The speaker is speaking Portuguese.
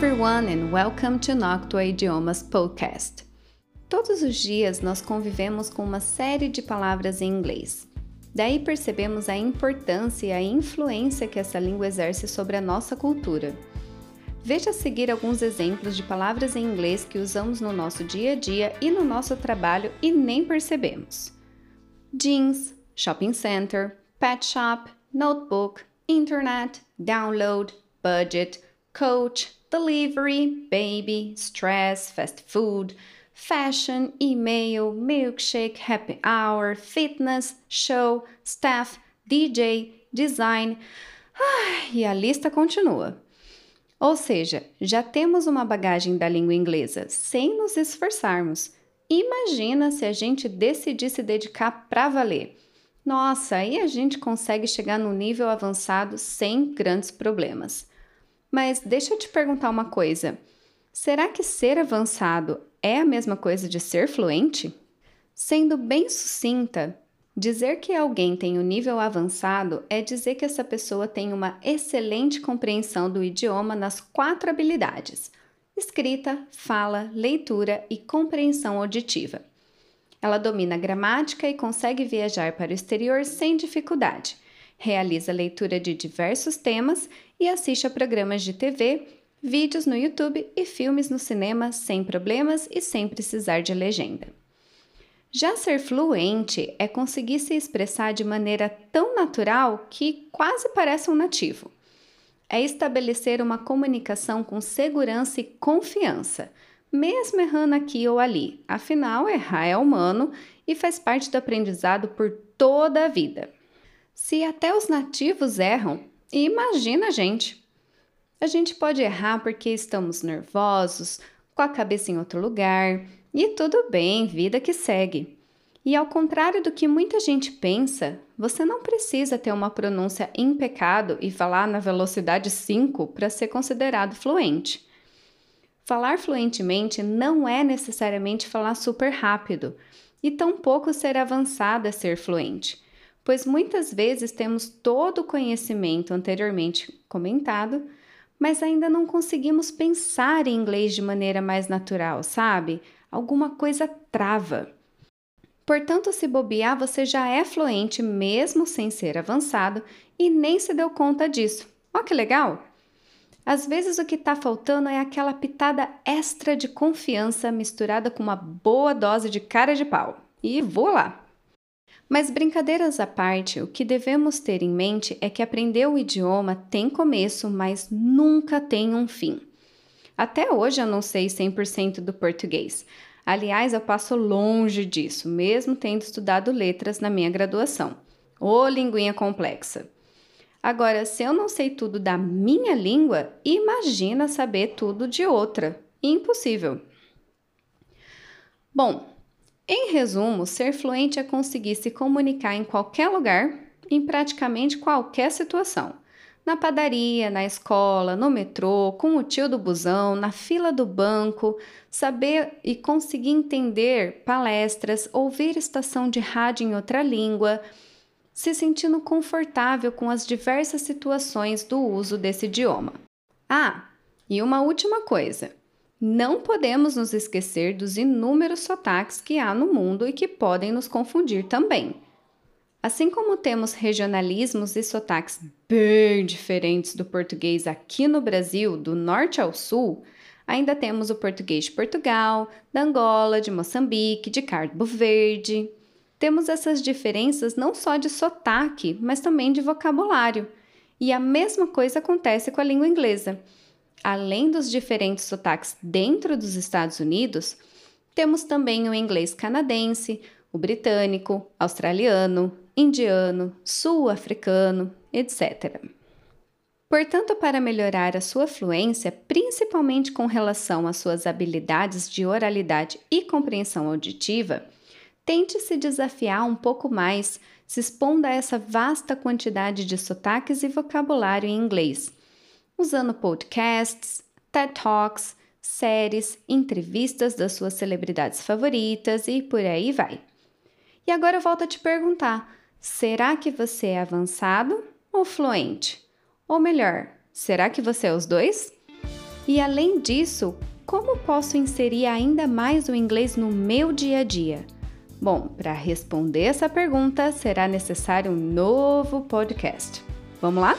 everyone and welcome to Noctua Idiomas Podcast. Todos os dias nós convivemos com uma série de palavras em inglês. Daí percebemos a importância e a influência que essa língua exerce sobre a nossa cultura. Veja a seguir alguns exemplos de palavras em inglês que usamos no nosso dia a dia e no nosso trabalho e nem percebemos: jeans, shopping center, pet shop, notebook, internet, download, budget, coach, delivery, baby, stress, fast food, fashion, email, milkshake, happy hour, fitness, show, staff, DJ, design. E a lista continua. Ou seja, já temos uma bagagem da língua inglesa sem nos esforçarmos. Imagina se a gente decidir se dedicar para valer. Nossa, aí a gente consegue chegar no nível avançado sem grandes problemas. Mas deixa eu te perguntar uma coisa: será que ser avançado é a mesma coisa de ser fluente? Sendo bem sucinta, dizer que alguém tem um nível avançado é dizer que essa pessoa tem uma excelente compreensão do idioma nas quatro habilidades: escrita, fala, leitura e compreensão auditiva. Ela domina a gramática e consegue viajar para o exterior sem dificuldade realiza leitura de diversos temas e assiste a programas de TV, vídeos no YouTube e filmes no cinema sem problemas e sem precisar de legenda. Já ser fluente é conseguir se expressar de maneira tão natural que quase parece um nativo. É estabelecer uma comunicação com segurança e confiança, mesmo errando aqui ou ali. Afinal, errar é humano e faz parte do aprendizado por toda a vida. Se até os nativos erram, imagina a gente. A gente pode errar porque estamos nervosos, com a cabeça em outro lugar, e tudo bem, vida que segue. E ao contrário do que muita gente pensa, você não precisa ter uma pronúncia impecável e falar na velocidade 5 para ser considerado fluente. Falar fluentemente não é necessariamente falar super rápido, e tampouco ser avançado é ser fluente pois muitas vezes temos todo o conhecimento anteriormente comentado, mas ainda não conseguimos pensar em inglês de maneira mais natural, sabe? Alguma coisa trava. Portanto, se bobear, você já é fluente mesmo sem ser avançado e nem se deu conta disso. Ó, que legal! Às vezes o que está faltando é aquela pitada extra de confiança misturada com uma boa dose de cara de pau. E vou lá! Mas brincadeiras à parte, o que devemos ter em mente é que aprender o idioma tem começo, mas nunca tem um fim. Até hoje eu não sei 100% do português. Aliás, eu passo longe disso, mesmo tendo estudado letras na minha graduação. Ô linguinha complexa! Agora, se eu não sei tudo da minha língua, imagina saber tudo de outra. Impossível. Bom, em resumo, ser fluente é conseguir se comunicar em qualquer lugar, em praticamente qualquer situação. Na padaria, na escola, no metrô, com o tio do busão, na fila do banco, saber e conseguir entender palestras, ouvir estação de rádio em outra língua, se sentindo confortável com as diversas situações do uso desse idioma. Ah, e uma última coisa: não podemos nos esquecer dos inúmeros sotaques que há no mundo e que podem nos confundir também. Assim como temos regionalismos e sotaques bem diferentes do português aqui no Brasil, do norte ao sul, ainda temos o português de Portugal, da Angola, de Moçambique, de Cabo Verde. Temos essas diferenças não só de sotaque, mas também de vocabulário. E a mesma coisa acontece com a língua inglesa. Além dos diferentes sotaques dentro dos Estados Unidos, temos também o inglês canadense, o britânico, australiano, indiano, sul-africano, etc. Portanto, para melhorar a sua fluência, principalmente com relação às suas habilidades de oralidade e compreensão auditiva, tente se desafiar um pouco mais, se expondo a essa vasta quantidade de sotaques e vocabulário em inglês usando podcasts, TED Talks, séries, entrevistas das suas celebridades favoritas e por aí vai. E agora eu volto a te perguntar: será que você é avançado ou fluente? Ou melhor, será que você é os dois? E além disso, como posso inserir ainda mais o inglês no meu dia a dia? Bom, para responder essa pergunta será necessário um novo podcast. Vamos lá?